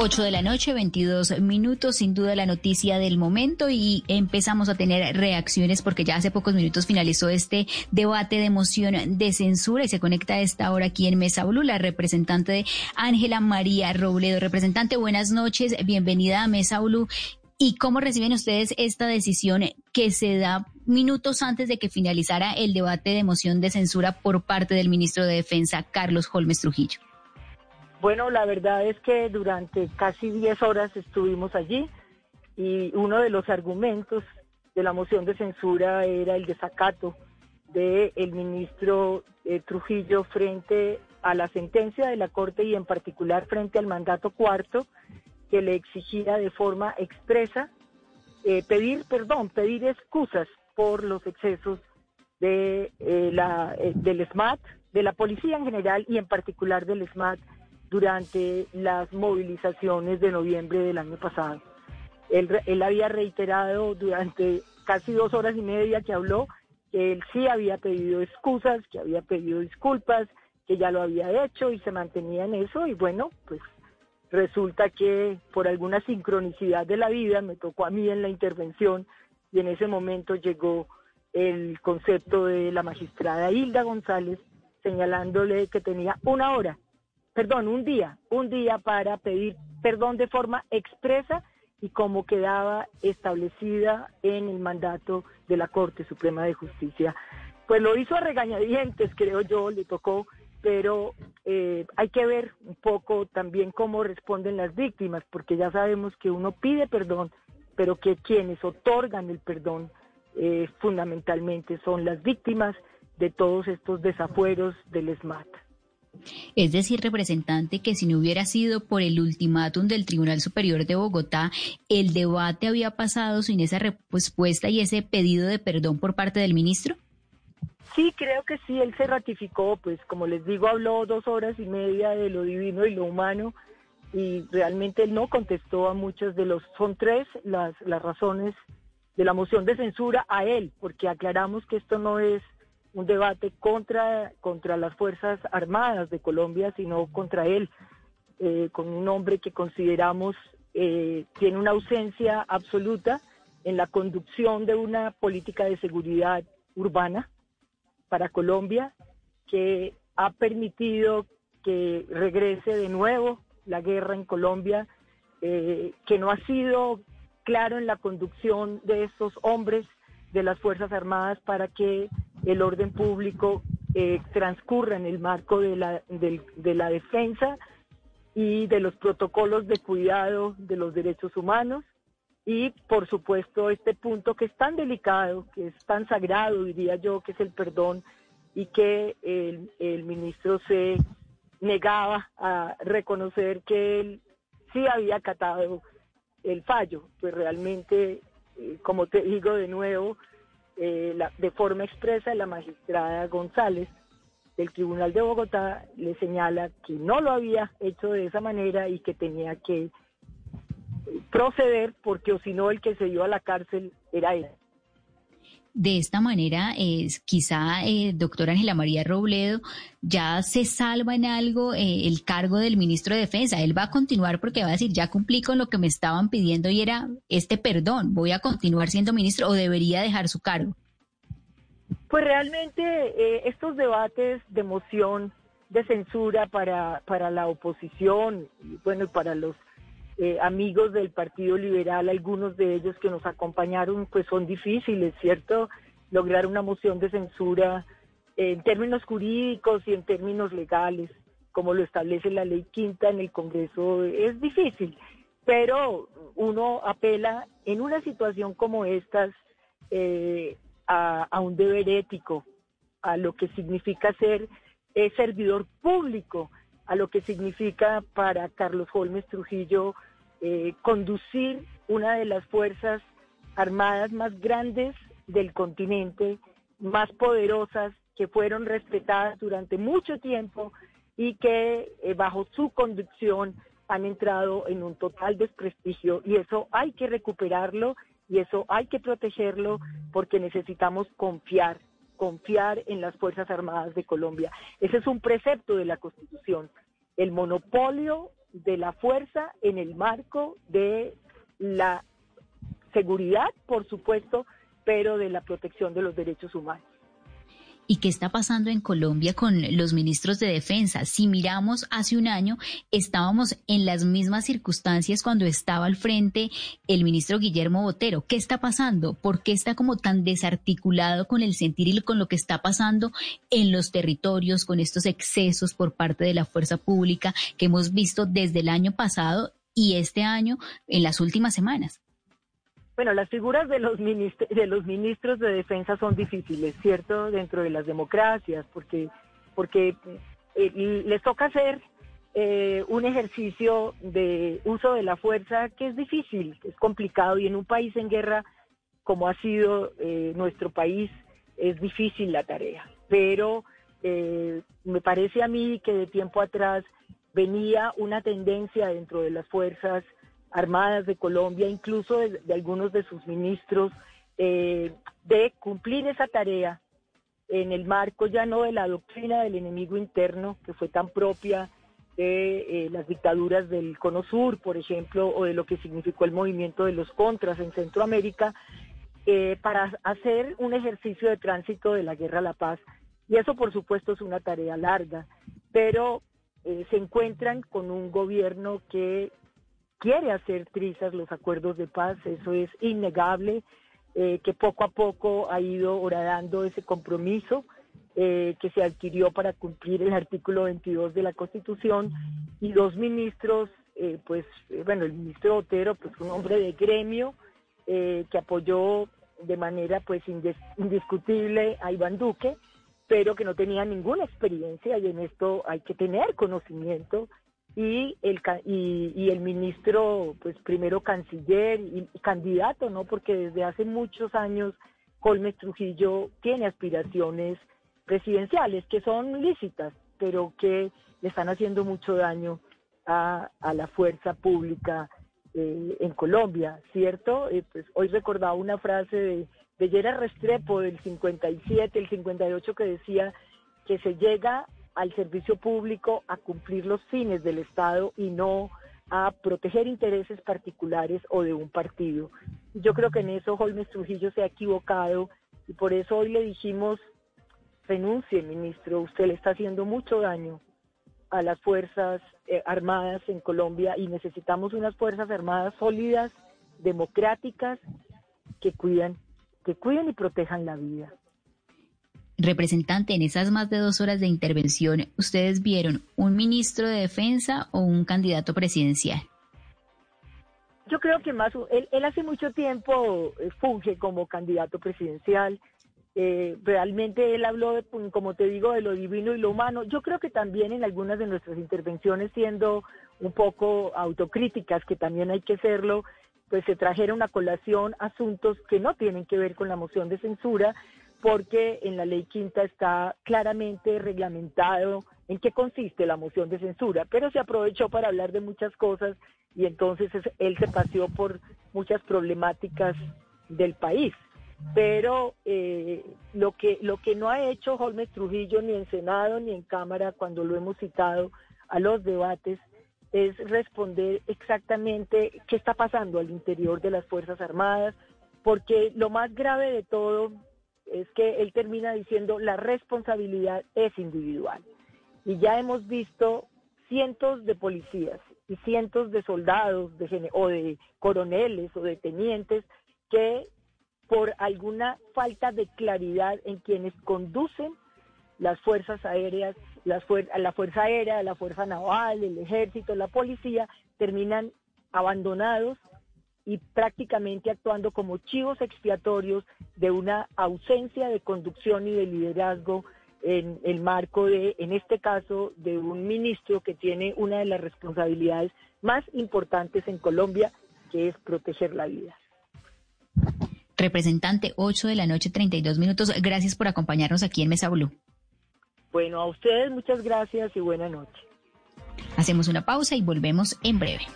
8 de la noche, 22 minutos, sin duda la noticia del momento y empezamos a tener reacciones porque ya hace pocos minutos finalizó este debate de moción de censura y se conecta a esta hora aquí en Mesa Blue la representante de Ángela María Robledo. Representante, buenas noches, bienvenida a Mesa Blue. ¿Y cómo reciben ustedes esta decisión que se da minutos antes de que finalizara el debate de moción de censura por parte del ministro de Defensa, Carlos Holmes Trujillo? Bueno, la verdad es que durante casi 10 horas estuvimos allí y uno de los argumentos de la moción de censura era el desacato del el ministro eh, Trujillo frente a la sentencia de la Corte y en particular frente al mandato cuarto que le exigía de forma expresa eh, pedir perdón, pedir excusas por los excesos de, eh, la, del SMAT, de la policía en general y en particular del SMAT durante las movilizaciones de noviembre del año pasado. Él, había reiterado durante casi dos horas y media que habló que él sí había pedido excusas, que había pedido disculpas, que ya lo había hecho y se mantenía en eso y bueno, pues resulta que por alguna sincronicidad de la vida me tocó a mí en la intervención y en ese momento llegó el concepto de la magistrada Hilda González señalándole que tenía una hora perdón, un día, un día para pedir perdón de forma expresa y como quedaba establecida en el mandato de la Corte Suprema de Justicia. Pues lo hizo a regañadientes, creo yo, le tocó, pero eh, hay que ver un poco también cómo responden las víctimas, porque ya sabemos que uno pide perdón, pero que quienes otorgan el perdón eh, fundamentalmente son las víctimas de todos estos desafueros del SMAT. Es decir, representante, que si no hubiera sido por el ultimátum del Tribunal Superior de Bogotá, el debate había pasado sin esa respuesta y ese pedido de perdón por parte del ministro. Sí, creo que sí, él se ratificó, pues como les digo, habló dos horas y media de lo divino y lo humano y realmente él no contestó a muchos de los, son tres las, las razones de la moción de censura a él, porque aclaramos que esto no es un debate contra, contra las Fuerzas Armadas de Colombia, sino contra él, eh, con un hombre que consideramos eh, tiene una ausencia absoluta en la conducción de una política de seguridad urbana para Colombia, que ha permitido que regrese de nuevo la guerra en Colombia, eh, que no ha sido claro en la conducción de estos hombres de las Fuerzas Armadas para que el orden público eh, transcurra en el marco de la, de, la defensa y de los protocolos de cuidado de los derechos humanos. Y por supuesto este punto que es tan delicado, que es tan sagrado, diría yo, que es el perdón y que el, el ministro se negaba a reconocer que él sí había acatado el fallo, pues realmente, eh, como te digo de nuevo, eh, de forma expresa la magistrada González del Tribunal de Bogotá le señala que no lo había hecho de esa manera y que tenía que proceder porque o si no el que se dio a la cárcel era él. De esta manera, es quizá, eh, doctora Ángela María Robledo, ya se salva en algo eh, el cargo del ministro de Defensa. Él va a continuar porque va a decir, ya cumplí con lo que me estaban pidiendo y era este perdón, voy a continuar siendo ministro o debería dejar su cargo. Pues realmente eh, estos debates de moción de censura para, para la oposición, bueno, para los eh, amigos del Partido Liberal, algunos de ellos que nos acompañaron, pues son difíciles, ¿cierto? Lograr una moción de censura en términos jurídicos y en términos legales, como lo establece la ley quinta en el Congreso, es difícil, pero uno apela en una situación como estas eh, a, un deber ético, a lo que significa ser eh, servidor público, a lo que significa para Carlos Holmes Trujillo eh, conducir una de las fuerzas armadas más grandes del continente, más poderosas, que fueron respetadas durante mucho tiempo y que eh, bajo su conducción han entrado en un total desprestigio y eso hay que recuperarlo y eso hay que protegerlo porque necesitamos confiar, confiar en las Fuerzas Armadas de Colombia. Ese es un precepto de la Constitución. El monopolio de la fuerza en el marco de la seguridad, por supuesto, pero de la protección de los derechos humanos. ¿Y qué está pasando en Colombia con los ministros de defensa? Si miramos hace un año, estábamos en las mismas circunstancias cuando estaba al frente el ministro Guillermo Botero. ¿Qué está pasando? ¿Por qué está como tan desarticulado con el sentir y con lo que está pasando en los territorios, con estos excesos por parte de la fuerza pública que hemos visto desde el año pasado y este año en las últimas semanas? Bueno, las figuras de los, de los ministros de defensa son difíciles, ¿cierto? Dentro de las democracias, porque, eh, les toca hacer eh, un ejercicio de uso de la fuerza que es difícil, es complicado y en un país en guerra como ha sido eh, nuestro país es difícil la tarea. Pero me parece a mí que de tiempo atrás venía una tendencia dentro de las fuerzas Armadas de Colombia, incluso de, algunos de sus ministros, eh, de cumplir esa tarea en el marco ya no de la doctrina del enemigo interno, que fue tan propia de eh, las dictaduras del Cono Sur, por ejemplo, o de lo que significó el movimiento de los contras en Centroamérica, eh, para hacer un ejercicio de tránsito de la guerra a la paz. Y eso, por supuesto, es una tarea larga, pero se encuentran con un gobierno que quiere hacer trizas los acuerdos de paz, eso es innegable, eh, que poco a poco ha ido horadando ese compromiso eh, que se adquirió para cumplir el artículo 22 de la Constitución y dos ministros, eh, pues bueno, el ministro Otero, pues un hombre de gremio que apoyó de manera pues indiscutible a Iván Duque, pero que no tenía ninguna experiencia y en esto hay que tener conocimiento y el, y, el ministro, pues primero canciller y, candidato, ¿no? Porque desde hace muchos años Colmes Trujillo tiene aspiraciones presidenciales que son lícitas, pero que le están haciendo mucho daño a, la fuerza pública eh, en Colombia, ¿cierto? Eh, pues hoy recordaba una frase de, de Restrepo del 57, el 58, que decía que se llega al servicio público a cumplir los fines del Estado y no a proteger intereses particulares o de un partido. Yo creo que en eso Holmes Trujillo se ha equivocado y por eso hoy le dijimos, renuncie, ministro, usted le está haciendo mucho daño a las Fuerzas eh, Armadas en Colombia y necesitamos unas Fuerzas Armadas sólidas, democráticas, que cuidan, que cuiden y protejan la vida. Representante, en esas más de dos horas de intervención, ¿ustedes vieron un ministro de defensa o un candidato presidencial? Yo creo que más, él, hace mucho tiempo eh, funge como candidato presidencial. Eh, realmente él habló, de, como te digo, de lo divino y lo humano. Yo creo que también en algunas de nuestras intervenciones, siendo un poco autocríticas, que también hay que hacerlo, pues se trajeron a colación asuntos que no tienen que ver con la moción de censura, porque en la ley quinta está claramente reglamentado en qué consiste la moción de censura, pero se aprovechó para hablar de muchas cosas y entonces él se paseó por muchas problemáticas del país. Pero eh, lo que lo que no ha hecho Holmes Trujillo ni en Senado ni en Cámara cuando lo hemos citado a los debates es responder exactamente qué está pasando al interior de las Fuerzas Armadas, porque lo más grave de todo es que él termina diciendo la responsabilidad es individual. Y ya hemos visto cientos de policías y cientos de soldados de, o de coroneles o de tenientes que por alguna falta de claridad en quienes conducen las fuerzas aéreas, las la fuerza aérea, la fuerza naval, el ejército, la policía, terminan abandonados y prácticamente actuando como chivos expiatorios de una ausencia de conducción y de liderazgo en el marco de, en este caso, de un ministro que tiene una de las responsabilidades más importantes en Colombia, que es proteger la vida. Representante, 8 de la noche, 32 minutos. Gracias por acompañarnos aquí en Mesa Blue. Bueno, a ustedes muchas gracias y buena noche. Hacemos una pausa y volvemos en breve.